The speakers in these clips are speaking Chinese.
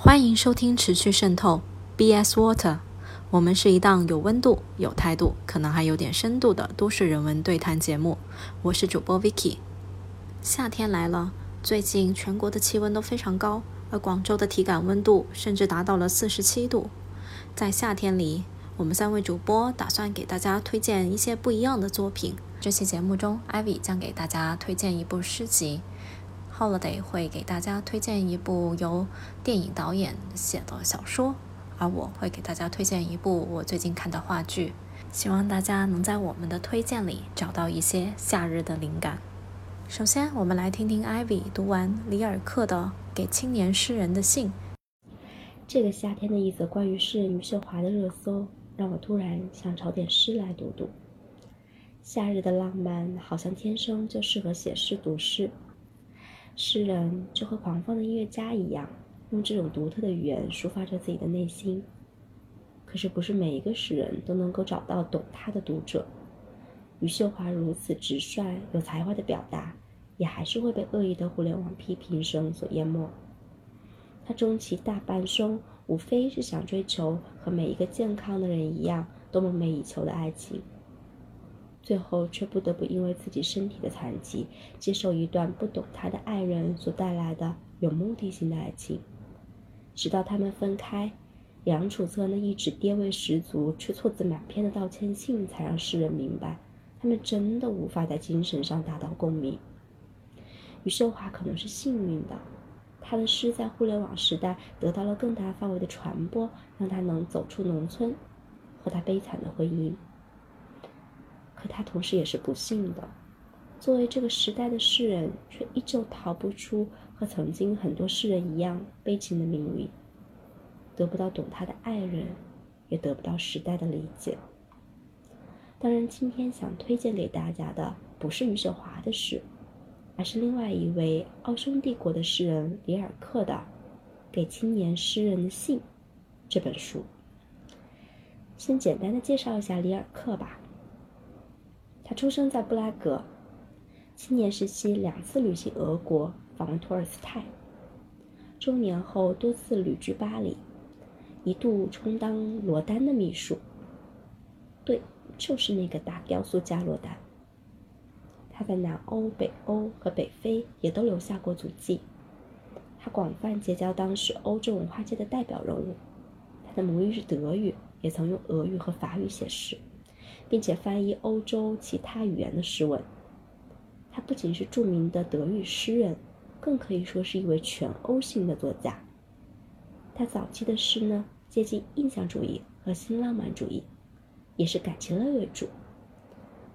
欢迎收听《持续渗透》BS Water，我们是一档有温度、有态度，可能还有点深度的都市人文对谈节目。我是主播 Vicky。夏天来了，最近全国的气温都非常高，而广州的体感温度甚至达到了四十七度。在夏天里，我们三位主播打算给大家推荐一些不一样的作品。这期节目中，Ivy 将给大家推荐一部诗集。Holiday 会给大家推荐一部由电影导演写的小说，而我会给大家推荐一部我最近看的话剧。希望大家能在我们的推荐里找到一些夏日的灵感。首先，我们来听听 Ivy 读完里尔克的《给青年诗人的信》。这个夏天的一则关于诗人余秀华的热搜，让我突然想找点诗来读读。夏日的浪漫好像天生就适合写诗读诗。诗人就和狂放的音乐家一样，用这种独特的语言抒发着自己的内心。可是，不是每一个诗人都能够找到懂他的读者。余秀华如此直率、有才华的表达，也还是会被恶意的互联网批评声所淹没。他终其大半生，无非是想追求和每一个健康的人一样，都梦寐以求的爱情。最后却不得不因为自己身体的残疾，接受一段不懂他的爱人所带来的有目的性的爱情。直到他们分开，杨楚策那一纸爹味十足却错字满篇的道歉信，才让世人明白，他们真的无法在精神上达到共鸣。余秀华可能是幸运的，他的诗在互联网时代得到了更大范围的传播，让他能走出农村，和他悲惨的婚姻。可他同时也是不幸的，作为这个时代的诗人，却依旧逃不出和曾经很多诗人一样悲情的命运，得不到懂他的爱人，也得不到时代的理解。当然，今天想推荐给大家的不是余秀华的诗，而是另外一位奥匈帝国的诗人里尔克的《给青年诗人的信》这本书。先简单的介绍一下里尔克吧。他出生在布拉格，青年时期两次旅行俄国，访问托尔斯泰。中年后多次旅居巴黎，一度充当罗丹的秘书。对，就是那个大雕塑家罗丹。他在南欧、北欧和北非也都留下过足迹。他广泛结交当时欧洲文化界的代表人物。他的母语是德语，也曾用俄语和法语写诗。并且翻译欧洲其他语言的诗文。他不仅是著名的德语诗人，更可以说是一位全欧性的作家。他早期的诗呢，接近印象主义和新浪漫主义，也是感情类为主。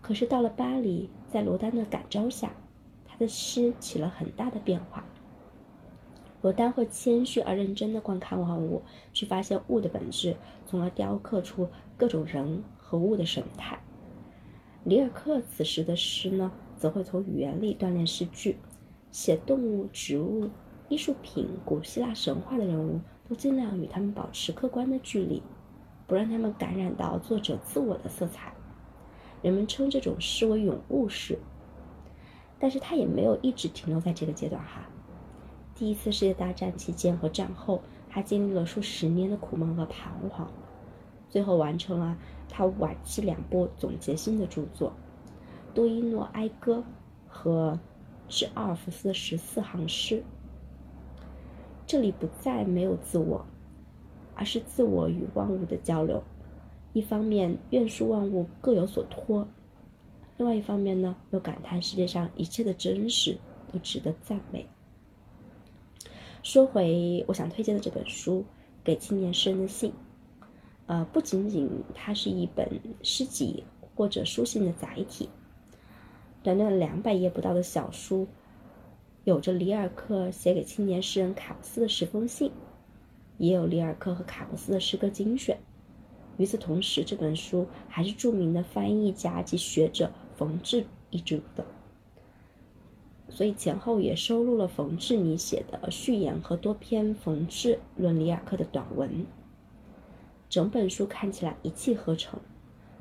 可是到了巴黎，在罗丹的感召下，他的诗起了很大的变化。罗丹会谦虚而认真地观看万物，去发现物的本质，从而雕刻出各种人。和物的神态。里尔克此时的诗呢，则会从语言里锻炼诗句，写动物、植物、艺术品、古希腊神话的人物，都尽量与他们保持客观的距离，不让他们感染到作者自我的色彩。人们称这种诗为咏物诗。但是他也没有一直停留在这个阶段哈。第一次世界大战期间和战后，他经历了数十年的苦闷和彷徨。最后完成了他晚期两部总结性的著作《多伊诺哀歌》和《致阿尔弗斯的十四行诗》。这里不再没有自我，而是自我与万物的交流。一方面愿述万物各有所托，另外一方面呢，又感叹世界上一切的真实都值得赞美。说回我想推荐的这本书，《给青年诗人的信》。呃，不仅仅它是一本诗集或者书信的载体，短短两百页不到的小书，有着里尔克写给青年诗人卡布斯的十封信，也有里尔克和卡布斯的诗歌精选。与此同时，这本书还是著名的翻译家及学者冯至译著的，所以前后也收录了冯至尼写的序言和多篇冯至论里尔克的短文。整本书看起来一气呵成，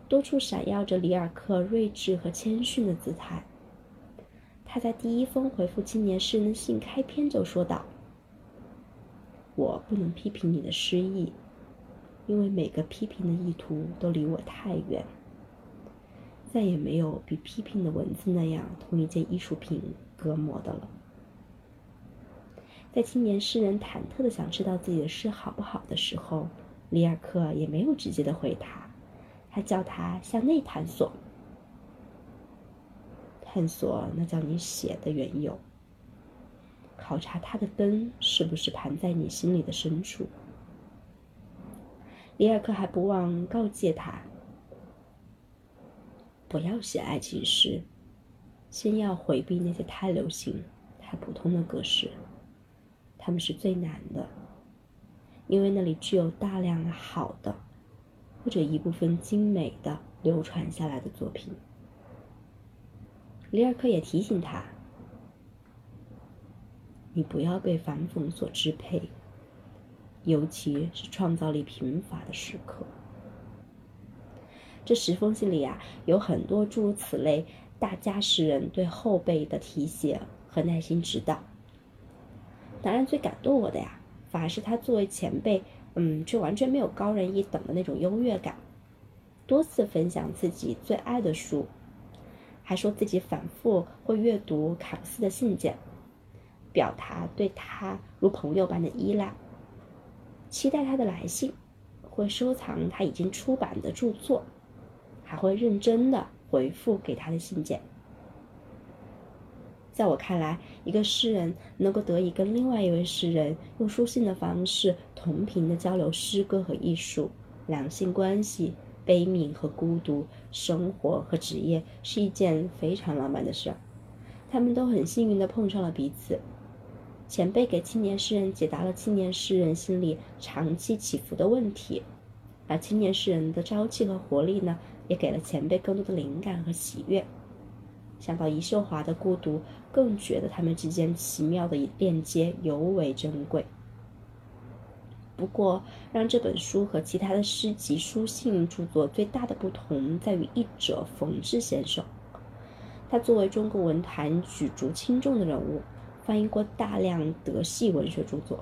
多处闪耀着里尔克睿智和谦逊的姿态。他在第一封回复青年诗人的信开篇就说道：“我不能批评你的诗意，因为每个批评的意图都离我太远。再也没有比批评的文字那样同一件艺术品隔膜的了。在青年诗人忐忑的想知道自己的诗好不好的时候，里尔克也没有直接的回答，他叫他向内探索，探索那叫你写的缘由，考察他的灯是不是盘在你心里的深处。里尔克还不忘告诫他。不要写爱情诗，先要回避那些太流行、太普通的格式，他们是最难的，因为那里具有大量的好的，或者一部分精美的流传下来的作品。里尔克也提醒他：“你不要被反讽所支配，尤其是创造力贫乏的时刻。”这十封信里啊，有很多诸如此类大家诗人对后辈的提携和耐心指导。当然，最感动我的呀，反而是他作为前辈，嗯，却完全没有高人一等的那种优越感。多次分享自己最爱的书，还说自己反复会阅读卡布斯的信件，表达对他如朋友般的依赖，期待他的来信，会收藏他已经出版的著作。还会认真的回复给他的信件。在我看来，一个诗人能够得以跟另外一位诗人用书信的方式同频的交流诗歌和艺术、两性关系、悲悯和孤独、生活和职业，是一件非常浪漫的事儿。他们都很幸运的碰上了彼此。前辈给青年诗人解答了青年诗人心里长期起伏的问题，而青年诗人的朝气和活力呢？也给了前辈更多的灵感和喜悦。想到余秀华的孤独，更觉得他们之间奇妙的链接尤为珍贵。不过，让这本书和其他的诗集、书信著作最大的不同在于译者冯至先生。他作为中国文坛举足轻重的人物，翻译过大量德系文学著作，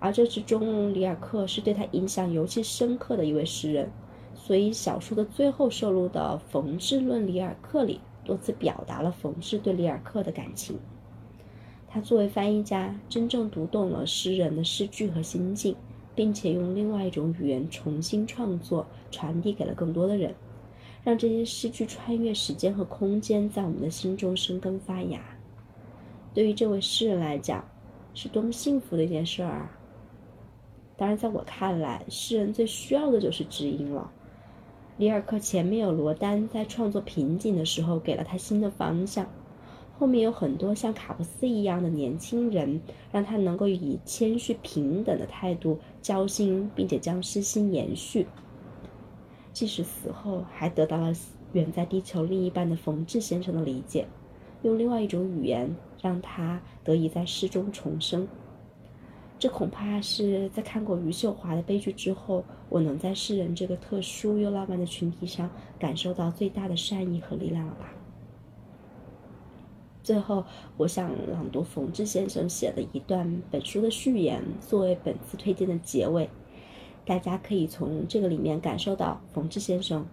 而这之中，里尔克是对他影响尤其深刻的一位诗人。所以，小说的最后收录的《冯至论里尔克》里，多次表达了冯至对里尔克的感情。他作为翻译家，真正读懂了诗人的诗句和心境，并且用另外一种语言重新创作，传递给了更多的人，让这些诗句穿越时间和空间，在我们的心中生根发芽。对于这位诗人来讲，是多么幸福的一件事儿啊！当然，在我看来，诗人最需要的就是知音了。里尔克前面有罗丹在创作瓶颈的时候给了他新的方向，后面有很多像卡布斯一样的年轻人，让他能够以谦虚平等的态度交心，并且将诗心延续。即使死后，还得到了远在地球另一半的冯至先生的理解，用另外一种语言让他得以在诗中重生。这恐怕是在看过余秀华的悲剧之后，我能在诗人这个特殊又浪漫的群体上感受到最大的善意和力量了吧。最后，我想朗读冯至先生写的一段本书的序言，作为本次推荐的结尾。大家可以从这个里面感受到，冯至先生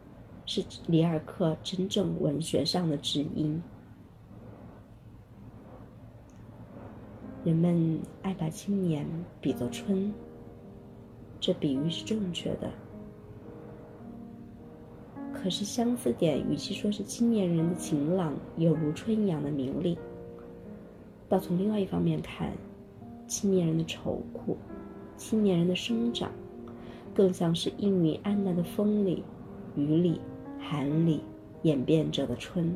是里尔克真正文学上的知音。人们爱把青年比作春，这比喻是正确的。可是相似点，与其说是青年人的晴朗，有如春一样的明丽，倒从另外一方面看，青年人的愁苦，青年人的生长，更像是氤氲暗淡的风里、雨里、寒里演变着的春。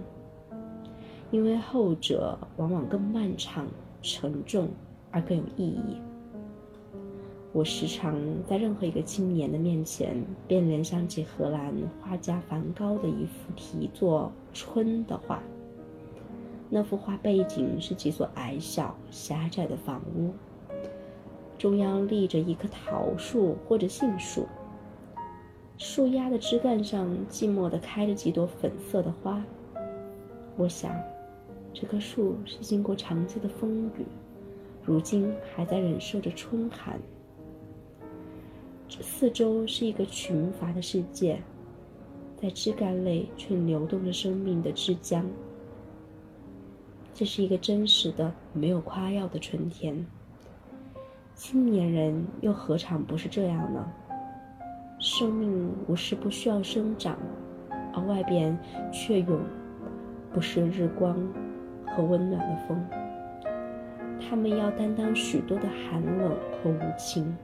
因为后者往往更漫长。沉重而更有意义。我时常在任何一个青年的面前，便联想起荷兰画家梵高的一幅题作《春》的画。那幅画背景是几所矮小狭窄的房屋，中央立着一棵桃树或者杏树，树丫的枝干上寂寞地开着几朵粉色的花。我想。这棵树是经过长期的风雨，如今还在忍受着春寒。四周是一个群乏的世界，在枝干内却流动着生命的枝浆。这是一个真实的、没有夸耀的春天。青年人又何尝不是这样呢？生命无时不需要生长，而外边却永不是日光和温暖的风。他们要担当许多的寒冷和无情。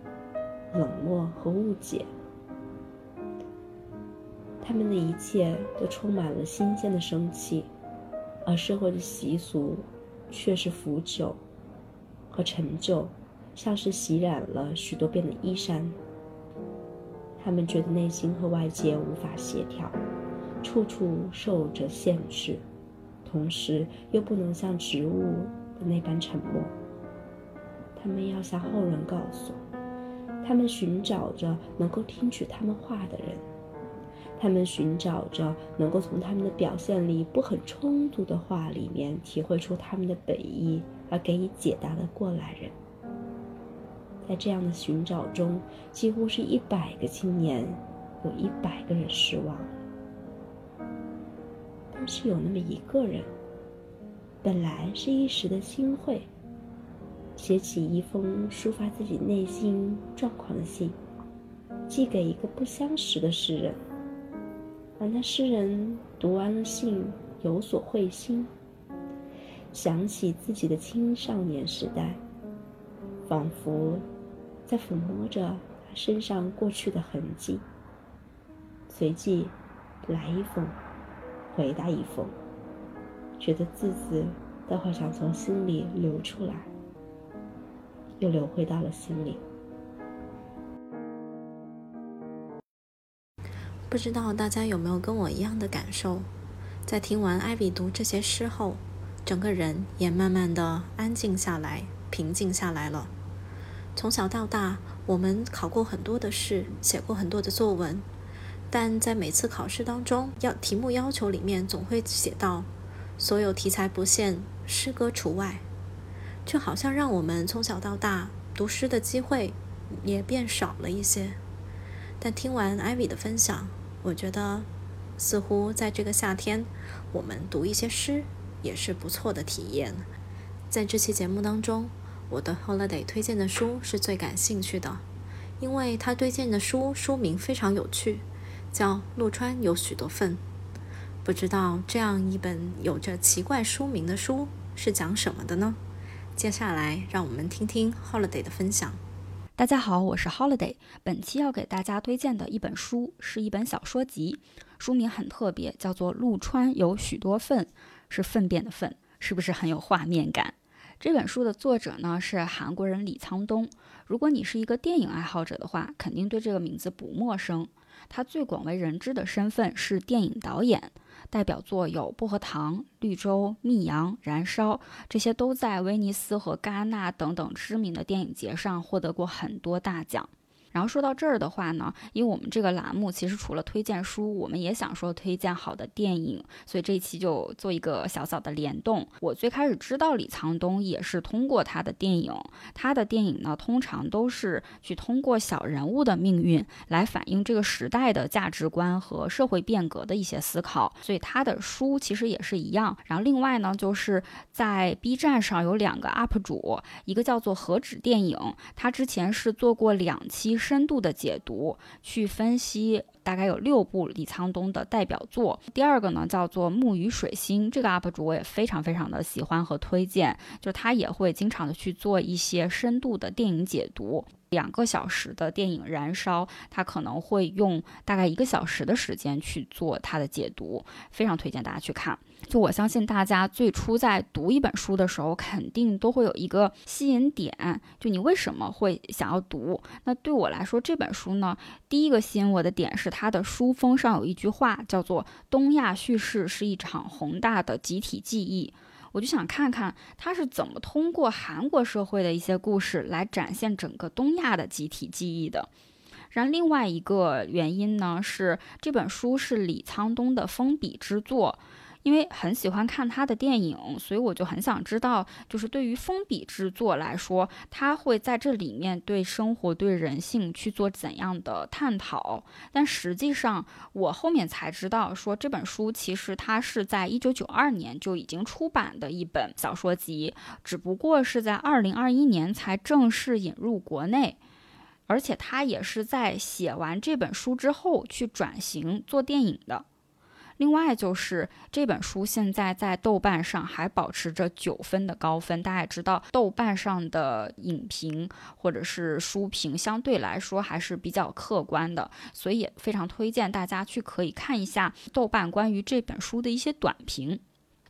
冷漠和误解，他们的一切都充满了新鲜的生气，而社会的习俗却是腐朽和陈旧，像是洗染了许多遍的衣衫。他们觉得内心和外界无法协调，处处受着限制，同时又不能像植物的那般沉默。他们要向后人告诉。他们寻找着能够听取他们话的人，他们寻找着能够从他们的表现里不很冲突的话里面体会出他们的本意而给予解答的过来人。在这样的寻找中，几乎是一百个青年，有一百个人失望。是有那么一个人，本来是一时的心会。写起一封抒发自己内心状况的信，寄给一个不相识的诗人。而那诗人读完了信，有所会心，想起自己的青少年时代，仿佛在抚摸着他身上过去的痕迹。随即，来一封，回答一封，觉得字字都好像从心里流出来。又流回到了心里。不知道大家有没有跟我一样的感受？在听完艾比读这些诗后，整个人也慢慢的安静下来，平静下来了。从小到大，我们考过很多的试，写过很多的作文，但在每次考试当中，要题目要求里面总会写到所有题材不限，诗歌除外。就好像让我们从小到大读诗的机会也变少了一些。但听完艾薇的分享，我觉得似乎在这个夏天，我们读一些诗也是不错的体验。在这期节目当中，我的 holiday 推荐的书是最感兴趣的，因为他推荐的书书名非常有趣，叫《陆川有许多份》。不知道这样一本有着奇怪书名的书是讲什么的呢？接下来，让我们听听 Holiday 的分享。大家好，我是 Holiday。本期要给大家推荐的一本书是一本小说集，书名很特别，叫做《陆川有许多粪》，是粪便的粪，是不是很有画面感？这本书的作者呢是韩国人李沧东。如果你是一个电影爱好者的话，肯定对这个名字不陌生。他最广为人知的身份是电影导演。代表作有《薄荷糖》《绿洲》《密阳》《燃烧》，这些都在威尼斯和戛纳等等知名的电影节上获得过很多大奖。然后说到这儿的话呢，因为我们这个栏目其实除了推荐书，我们也想说推荐好的电影，所以这一期就做一个小小的联动。我最开始知道李沧东也是通过他的电影，他的电影呢通常都是去通过小人物的命运来反映这个时代的价值观和社会变革的一些思考，所以他的书其实也是一样。然后另外呢，就是在 B 站上有两个 UP 主，一个叫做何止电影，他之前是做过两期。深度的解读，去分析大概有六部李沧东的代表作。第二个呢，叫做木鱼水星，这个 UP 主我也非常非常的喜欢和推荐，就他也会经常的去做一些深度的电影解读。两个小时的电影《燃烧》，他可能会用大概一个小时的时间去做他的解读，非常推荐大家去看。就我相信大家最初在读一本书的时候，肯定都会有一个吸引点，就你为什么会想要读？那对我来说，这本书呢，第一个吸引我的点是它的书封上有一句话，叫做“东亚叙事是一场宏大的集体记忆”。我就想看看他是怎么通过韩国社会的一些故事来展现整个东亚的集体记忆的。然后另外一个原因呢，是这本书是李沧东的封笔之作。因为很喜欢看他的电影，所以我就很想知道，就是对于封笔制作来说，他会在这里面对生活、对人性去做怎样的探讨。但实际上，我后面才知道，说这本书其实它是在一九九二年就已经出版的一本小说集，只不过是在二零二一年才正式引入国内，而且他也是在写完这本书之后去转型做电影的。另外就是这本书现在在豆瓣上还保持着九分的高分。大家也知道，豆瓣上的影评或者是书评相对来说还是比较客观的，所以也非常推荐大家去可以看一下豆瓣关于这本书的一些短评。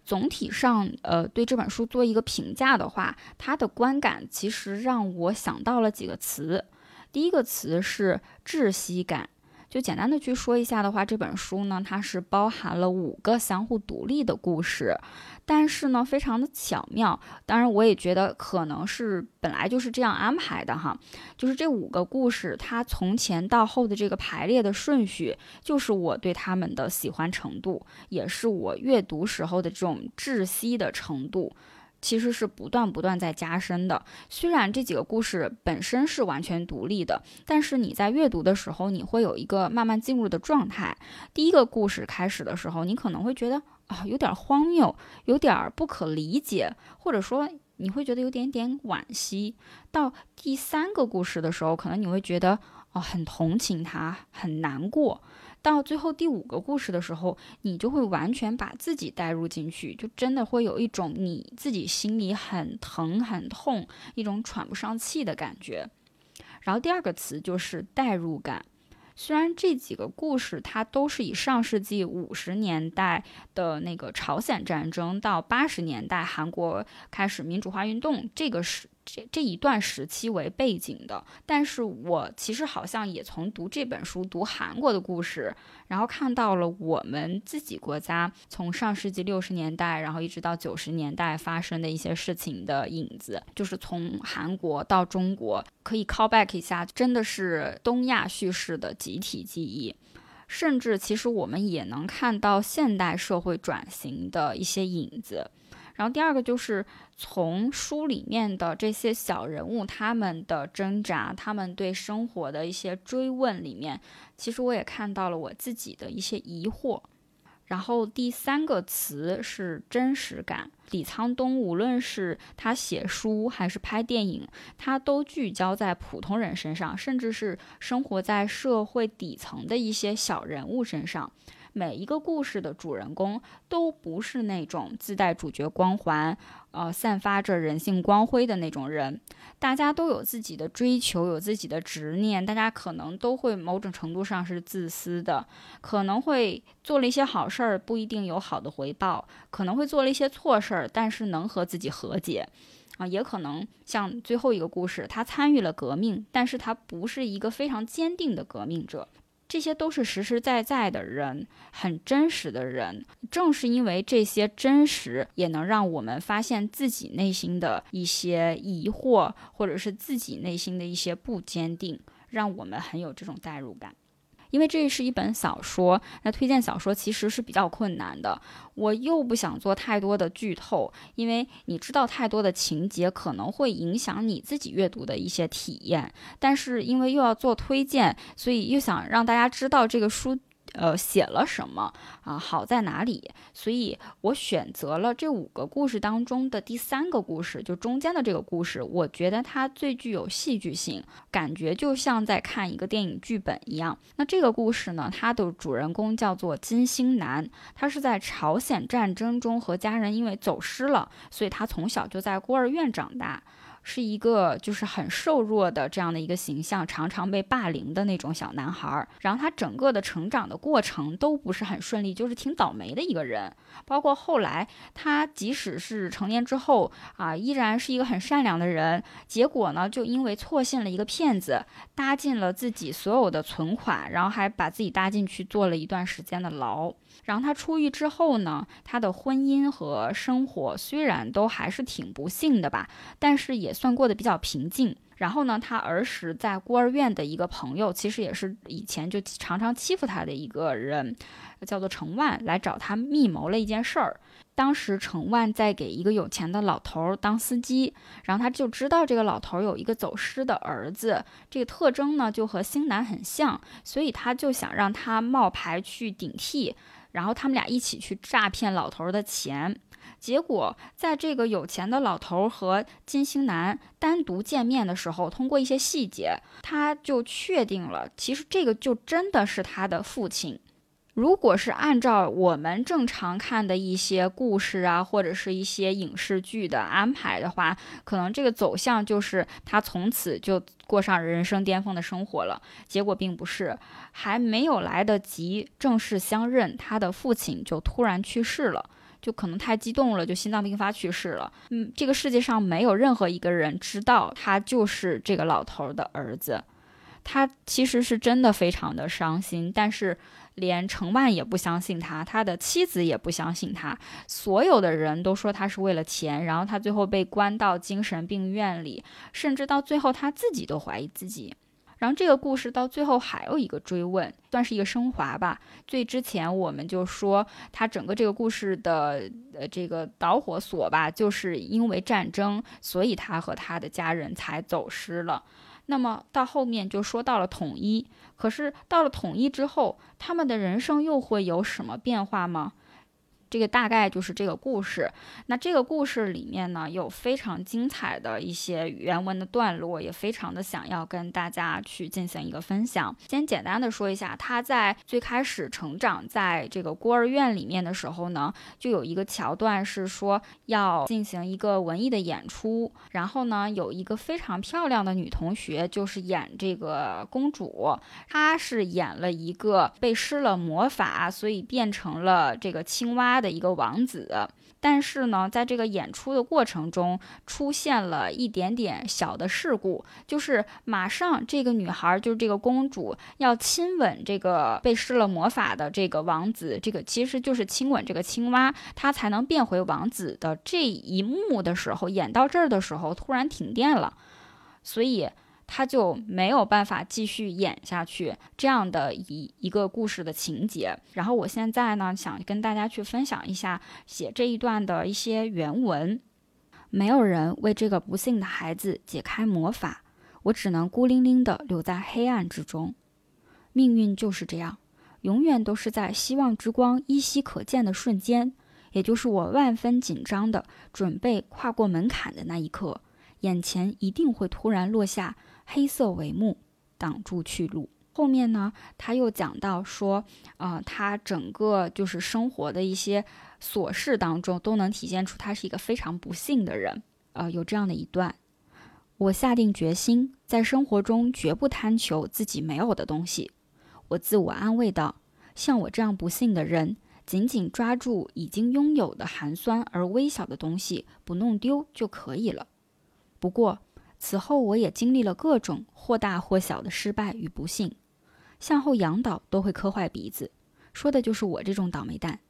总体上，呃，对这本书做一个评价的话，它的观感其实让我想到了几个词。第一个词是窒息感。就简单的去说一下的话，这本书呢，它是包含了五个相互独立的故事，但是呢，非常的巧妙。当然，我也觉得可能是本来就是这样安排的哈。就是这五个故事，它从前到后的这个排列的顺序，就是我对他们的喜欢程度，也是我阅读时候的这种窒息的程度。其实是不断不断在加深的。虽然这几个故事本身是完全独立的，但是你在阅读的时候，你会有一个慢慢进入的状态。第一个故事开始的时候，你可能会觉得啊有点荒谬，有点不可理解，或者说你会觉得有点点惋惜。到第三个故事的时候，可能你会觉得哦很同情他，很难过。到最后第五个故事的时候，你就会完全把自己带入进去，就真的会有一种你自己心里很疼很痛，一种喘不上气的感觉。然后第二个词就是代入感。虽然这几个故事它都是以上世纪五十年代的那个朝鲜战争到八十年代韩国开始民主化运动这个时。这这一段时期为背景的，但是我其实好像也从读这本书、读韩国的故事，然后看到了我们自己国家从上世纪六十年代，然后一直到九十年代发生的一些事情的影子，就是从韩国到中国，可以 call back 一下，真的是东亚叙事的集体记忆，甚至其实我们也能看到现代社会转型的一些影子。然后第二个就是从书里面的这些小人物他们的挣扎，他们对生活的一些追问里面，其实我也看到了我自己的一些疑惑。然后第三个词是真实感。李沧东无论是他写书还是拍电影，他都聚焦在普通人身上，甚至是生活在社会底层的一些小人物身上。每一个故事的主人公都不是那种自带主角光环，呃，散发着人性光辉的那种人。大家都有自己的追求，有自己的执念。大家可能都会某种程度上是自私的，可能会做了一些好事儿，不一定有好的回报；可能会做了一些错事儿，但是能和自己和解。啊，也可能像最后一个故事，他参与了革命，但是他不是一个非常坚定的革命者。这些都是实实在在的人，很真实的人。正是因为这些真实，也能让我们发现自己内心的一些疑惑，或者是自己内心的一些不坚定，让我们很有这种代入感。因为这是一本小说，那推荐小说其实是比较困难的。我又不想做太多的剧透，因为你知道太多的情节可能会影响你自己阅读的一些体验。但是因为又要做推荐，所以又想让大家知道这个书。呃，写了什么啊？好在哪里？所以我选择了这五个故事当中的第三个故事，就中间的这个故事。我觉得它最具有戏剧性，感觉就像在看一个电影剧本一样。那这个故事呢，它的主人公叫做金星南，他是在朝鲜战争中和家人因为走失了，所以他从小就在孤儿院长大。是一个就是很瘦弱的这样的一个形象，常常被霸凌的那种小男孩儿。然后他整个的成长的过程都不是很顺利，就是挺倒霉的一个人。包括后来他即使是成年之后啊，依然是一个很善良的人。结果呢，就因为错信了一个骗子，搭进了自己所有的存款，然后还把自己搭进去坐了一段时间的牢。然后他出狱之后呢，他的婚姻和生活虽然都还是挺不幸的吧，但是也算过得比较平静。然后呢，他儿时在孤儿院的一个朋友，其实也是以前就常常欺负他的一个人，叫做程万，来找他密谋了一件事儿。当时程万在给一个有钱的老头当司机，然后他就知道这个老头有一个走失的儿子，这个特征呢就和星南很像，所以他就想让他冒牌去顶替，然后他们俩一起去诈骗老头的钱。结果，在这个有钱的老头和金星男单独见面的时候，通过一些细节，他就确定了，其实这个就真的是他的父亲。如果是按照我们正常看的一些故事啊，或者是一些影视剧的安排的话，可能这个走向就是他从此就过上人生巅峰的生活了。结果并不是，还没有来得及正式相认，他的父亲就突然去世了。就可能太激动了，就心脏病发去世了。嗯，这个世界上没有任何一个人知道他就是这个老头的儿子。他其实是真的非常的伤心，但是连程万也不相信他，他的妻子也不相信他，所有的人都说他是为了钱，然后他最后被关到精神病院里，甚至到最后他自己都怀疑自己。然后这个故事到最后还有一个追问，算是一个升华吧。最之前我们就说，他整个这个故事的呃这个导火索吧，就是因为战争，所以他和他的家人才走失了。那么到后面就说到了统一，可是到了统一之后，他们的人生又会有什么变化吗？这个大概就是这个故事。那这个故事里面呢，有非常精彩的一些原文的段落，也非常的想要跟大家去进行一个分享。先简单的说一下，他在最开始成长在这个孤儿院里面的时候呢，就有一个桥段是说要进行一个文艺的演出，然后呢，有一个非常漂亮的女同学，就是演这个公主，她是演了一个被施了魔法，所以变成了这个青蛙。的一个王子，但是呢，在这个演出的过程中，出现了一点点小的事故，就是马上这个女孩，就是这个公主，要亲吻这个被施了魔法的这个王子，这个其实就是亲吻这个青蛙，她才能变回王子的这一幕的时候，演到这儿的时候，突然停电了，所以。他就没有办法继续演下去这样的一一个故事的情节。然后我现在呢，想跟大家去分享一下写这一段的一些原文。没有人为这个不幸的孩子解开魔法，我只能孤零零地留在黑暗之中。命运就是这样，永远都是在希望之光依稀可见的瞬间，也就是我万分紧张的准备跨过门槛的那一刻，眼前一定会突然落下。黑色帷幕挡住去路。后面呢，他又讲到说，啊，他整个就是生活的一些琐事当中，都能体现出他是一个非常不幸的人。呃，有这样的一段：我下定决心，在生活中绝不贪求自己没有的东西。我自我安慰道，像我这样不幸的人，紧紧抓住已经拥有的寒酸而微小的东西，不弄丢就可以了。不过。此后，我也经历了各种或大或小的失败与不幸，向后仰倒都会磕坏鼻子，说的就是我这种倒霉蛋。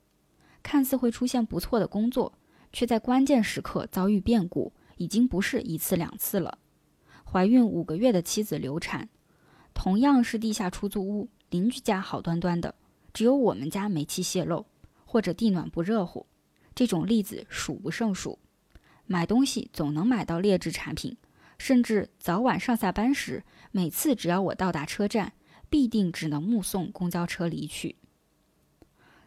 看似会出现不错的工作，却在关键时刻遭遇变故，已经不是一次两次了。怀孕五个月的妻子流产，同样是地下出租屋，邻居家好端端的，只有我们家煤气泄漏，或者地暖不热乎，这种例子数不胜数。买东西总能买到劣质产品。甚至早晚上下班时，每次只要我到达车站，必定只能目送公交车离去。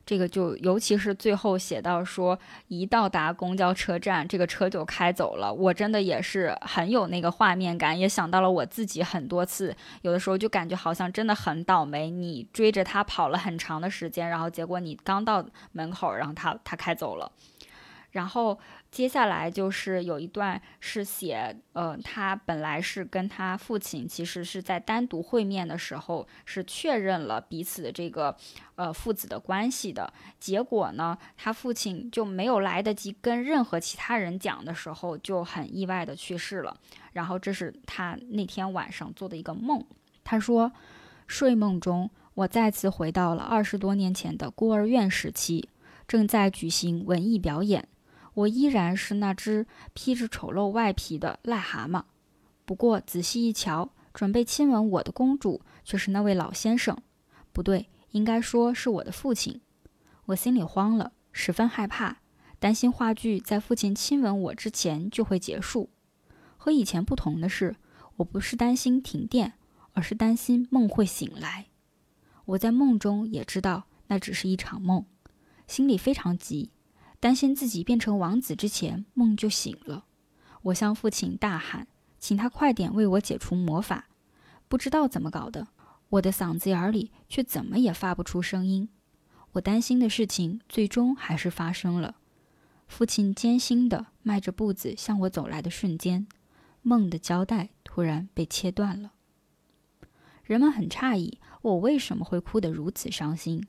这个就尤其是最后写到说，一到达公交车站，这个车就开走了。我真的也是很有那个画面感，也想到了我自己很多次，有的时候就感觉好像真的很倒霉。你追着他跑了很长的时间，然后结果你刚到门口，然后他他开走了，然后。接下来就是有一段是写，呃，他本来是跟他父亲其实是在单独会面的时候是确认了彼此的这个，呃，父子的关系的。结果呢，他父亲就没有来得及跟任何其他人讲的时候，就很意外的去世了。然后这是他那天晚上做的一个梦。他说，睡梦中我再次回到了二十多年前的孤儿院时期，正在举行文艺表演。我依然是那只披着丑陋外皮的癞蛤蟆，不过仔细一瞧，准备亲吻我的公主却是那位老先生，不对，应该说是我的父亲。我心里慌了，十分害怕，担心话剧在父亲亲吻我之前就会结束。和以前不同的是，我不是担心停电，而是担心梦会醒来。我在梦中也知道那只是一场梦，心里非常急，担心自己变成王子之前梦就醒了。我向父亲大喊，请他快点为我解除魔法。不知道怎么搞的，我的嗓子眼里却怎么也发不出声音。我担心的事情最终还是发生了。父亲艰辛地迈着步子向我走来的瞬间。梦的胶带突然被切断了。人们很诧异，我为什么会哭得如此伤心？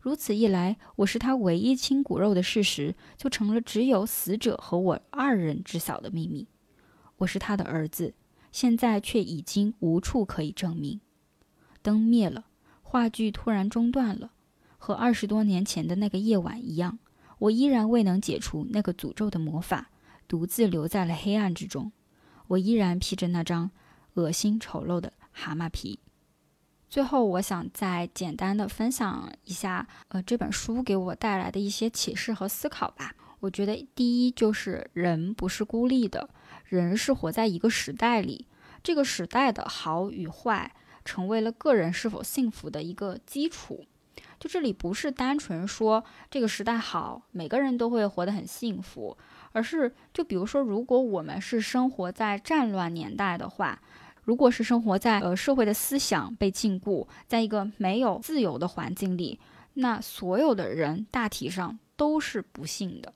如此一来，我是他唯一亲骨肉的事实，就成了只有死者和我二人知晓的秘密。我是他的儿子，现在却已经无处可以证明。灯灭了，话剧突然中断了，和二十多年前的那个夜晚一样，我依然未能解除那个诅咒的魔法，独自留在了黑暗之中。我依然披着那张恶心丑陋的蛤蟆皮。最后，我想再简单的分享一下，呃，这本书给我带来的一些启示和思考吧。我觉得，第一就是人不是孤立的，人是活在一个时代里，这个时代的好与坏，成为了个人是否幸福的一个基础。就这里不是单纯说这个时代好，每个人都会活得很幸福。而是，就比如说，如果我们是生活在战乱年代的话，如果是生活在呃社会的思想被禁锢，在一个没有自由的环境里，那所有的人大体上都是不幸的。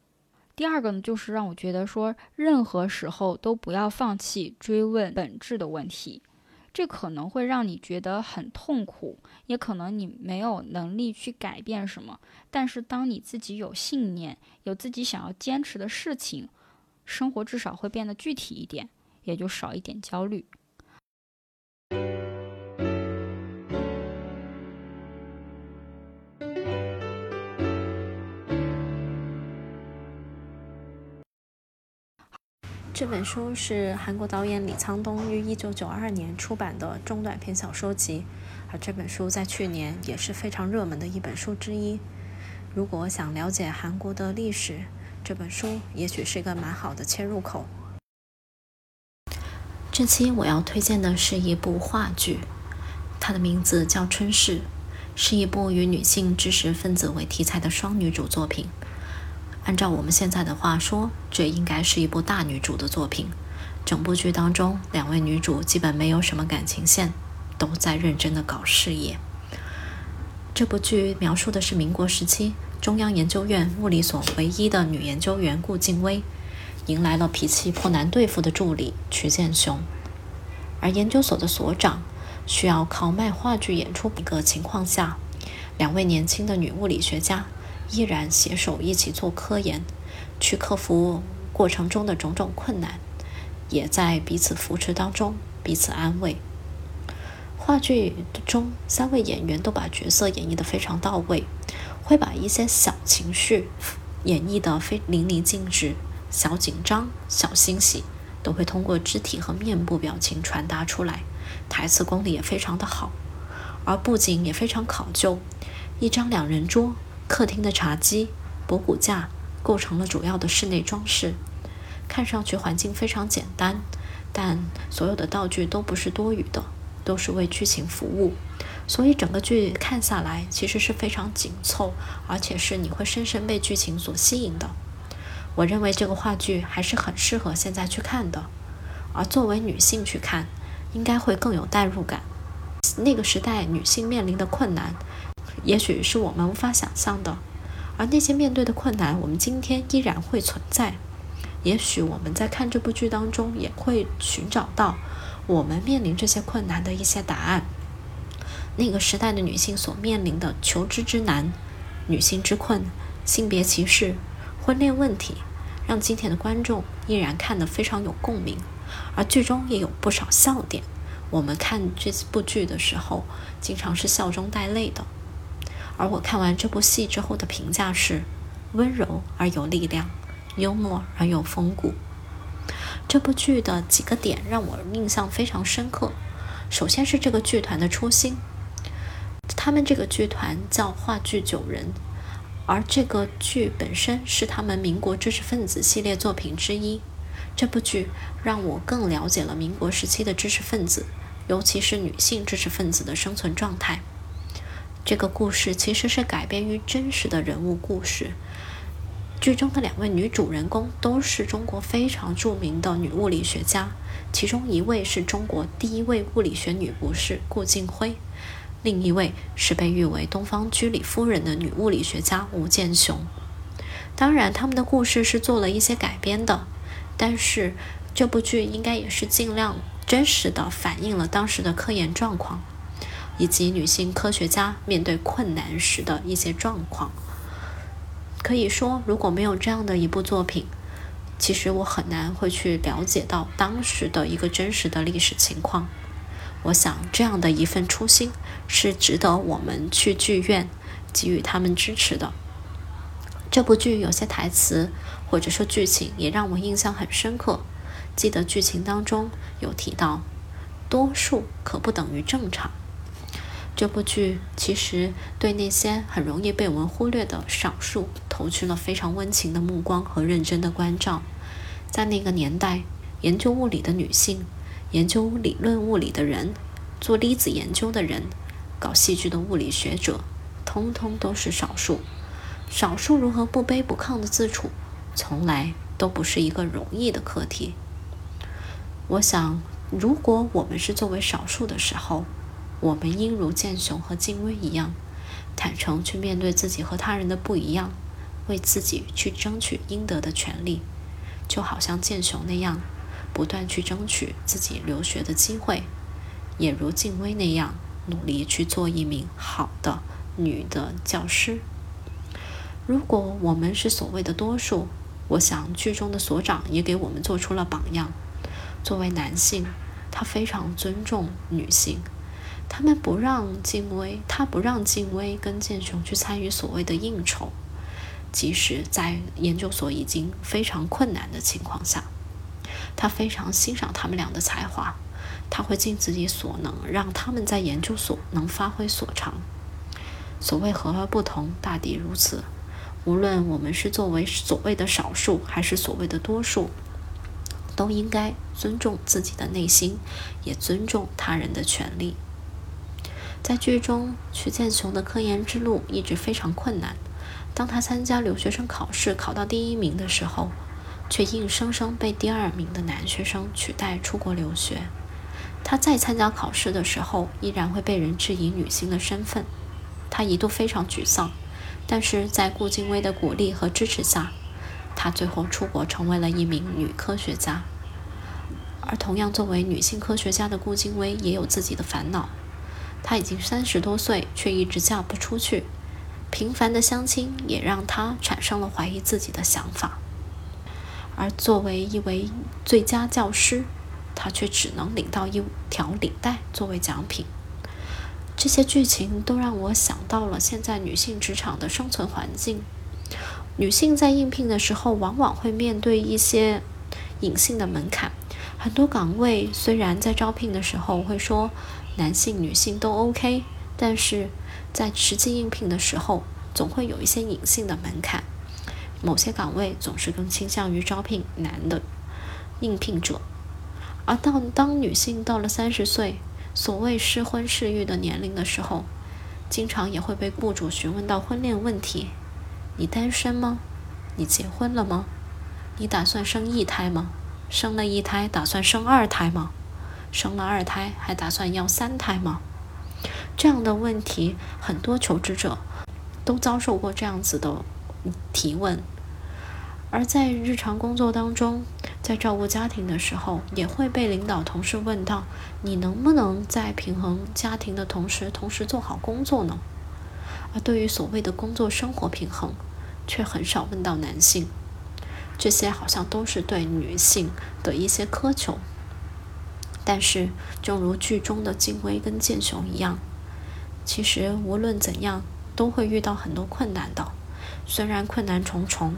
第二个呢，就是让我觉得说，任何时候都不要放弃追问本质的问题。这可能会让你觉得很痛苦，也可能你没有能力去改变什么。但是，当你自己有信念，有自己想要坚持的事情，生活至少会变得具体一点，也就少一点焦虑。这本书是韩国导演李沧东于1992年出版的中短篇小说集，而这本书在去年也是非常热门的一本书之一。如果想了解韩国的历史，这本书也许是一个蛮好的切入口。这期我要推荐的是一部话剧，它的名字叫《春逝》，是一部以女性知识分子为题材的双女主作品。按照我们现在的话说，这应该是一部大女主的作品。整部剧当中，两位女主基本没有什么感情线，都在认真的搞事业。这部剧描述的是民国时期中央研究院物理所唯一的女研究员顾静薇，迎来了脾气颇难对付的助理曲建雄，而研究所的所长需要靠卖话剧演出一个情况下，两位年轻的女物理学家。依然携手一起做科研，去克服过程中的种种困难，也在彼此扶持当中彼此安慰。话剧中三位演员都把角色演绎的非常到位，会把一些小情绪演绎的非淋漓尽致，小紧张、小欣喜都会通过肢体和面部表情传达出来。台词功力也非常的好，而布景也非常考究，一张两人桌。客厅的茶几、博古架构成了主要的室内装饰，看上去环境非常简单，但所有的道具都不是多余的，都是为剧情服务，所以整个剧看下来其实是非常紧凑，而且是你会深深被剧情所吸引的。我认为这个话剧还是很适合现在去看的，而作为女性去看，应该会更有代入感。那个时代女性面临的困难。也许是我们无法想象的，而那些面对的困难，我们今天依然会存在。也许我们在看这部剧当中，也会寻找到我们面临这些困难的一些答案。那个时代的女性所面临的求知之难、女性之困、性别歧视、婚恋问题，让今天的观众依然看得非常有共鸣，而剧中也有不少笑点。我们看这部剧的时候，经常是笑中带泪的。而我看完这部戏之后的评价是：温柔而有力量，幽默而有风骨。这部剧的几个点让我印象非常深刻。首先是这个剧团的初心，他们这个剧团叫话剧九人，而这个剧本身是他们民国知识分子系列作品之一。这部剧让我更了解了民国时期的知识分子，尤其是女性知识分子的生存状态。这个故事其实是改编于真实的人物故事。剧中的两位女主人公都是中国非常著名的女物理学家，其中一位是中国第一位物理学女博士顾静辉，另一位是被誉为“东方居里夫人”的女物理学家吴健雄。当然，他们的故事是做了一些改编的，但是这部剧应该也是尽量真实的反映了当时的科研状况，以及女性科学家面对困难时的一些状况。可以说，如果没有这样的一部作品，其实我很难会去了解到当时的一个真实的历史情况。我想，这样的一份初心是值得我们去剧院给予他们支持的。这部剧有些台词或者说剧情也让我印象很深刻。记得剧情当中有提到，多数可不等于正常。这部剧其实对那些很容易被我们忽略的少数投去了非常温情的目光和认真的关照。在那个年代，研究物理的女性、研究理论物理的人、做粒子研究的人、搞戏剧的物理学者，通通都是少数。少数如何不卑不亢的自处，从来都不是一个容易的课题。我想，如果我们是作为少数的时候，我们应如剑雄和静薇一样，坦诚去面对自己和他人的不一样，为自己去争取应得的权利，就好像剑雄那样，不断去争取自己留学的机会，也如静薇那样努力去做一名好的女的教师。如果我们是所谓的多数，我想剧中的所长也给我们做出了榜样。作为男性，他非常尊重女性。他们不让静薇，他不让静薇跟建雄去参与所谓的应酬，即使在研究所已经非常困难的情况下，他非常欣赏他们俩的才华，他会尽自己所能让他们在研究所能发挥所长。所谓和而不同，大抵如此。无论我们是作为所谓的少数，还是所谓的多数，都应该尊重自己的内心，也尊重他人的权利。在剧中，曲建雄的科研之路一直非常困难。当他参加留学生考试考到第一名的时候，却硬生生被第二名的男学生取代出国留学。他再参加考试的时候，依然会被人质疑女性的身份。他一度非常沮丧，但是在顾静薇的鼓励和支持下，他最后出国成为了一名女科学家。而同样作为女性科学家的顾静薇也有自己的烦恼。她已经三十多岁，却一直嫁不出去。频繁的相亲也让她产生了怀疑自己的想法。而作为一位最佳教师，她却只能领到一条领带作为奖品。这些剧情都让我想到了现在女性职场的生存环境。女性在应聘的时候，往往会面对一些隐性的门槛。很多岗位虽然在招聘的时候会说。男性、女性都 OK，但是在实际应聘的时候，总会有一些隐性的门槛。某些岗位总是更倾向于招聘男的应聘者，而到当女性到了三十岁，所谓适婚适育的年龄的时候，经常也会被雇主询问到婚恋问题：你单身吗？你结婚了吗？你打算生一胎吗？生了一胎，打算生二胎吗？生了二胎，还打算要三胎吗？这样的问题，很多求职者都遭受过这样子的提问。而在日常工作当中，在照顾家庭的时候，也会被领导同事问到：你能不能在平衡家庭的同时，同时做好工作呢？而对于所谓的工作生活平衡，却很少问到男性。这些好像都是对女性的一些苛求。但是，正如剧中的静薇跟剑雄一样，其实无论怎样都会遇到很多困难的。虽然困难重重，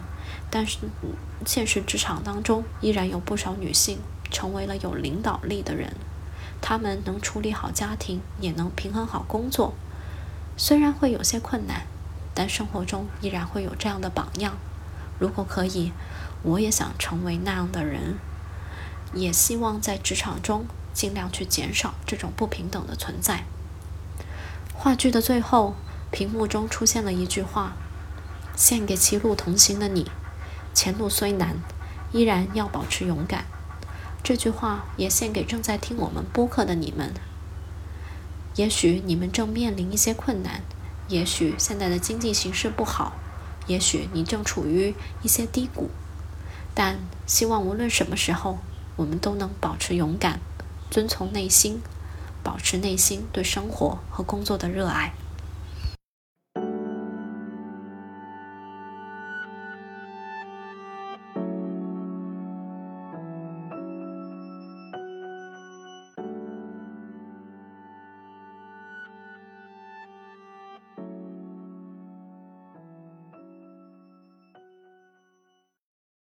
但是现实职场当中依然有不少女性成为了有领导力的人。她们能处理好家庭，也能平衡好工作。虽然会有些困难，但生活中依然会有这样的榜样。如果可以，我也想成为那样的人。也希望在职场中尽量去减少这种不平等的存在。话剧的最后，屏幕中出现了一句话：“献给歧路同行的你，前路虽难，依然要保持勇敢。”这句话也献给正在听我们播客的你们。也许你们正面临一些困难，也许现在的经济形势不好，也许你正处于一些低谷，但希望无论什么时候。我们都能保持勇敢，遵从内心，保持内心对生活和工作的热爱。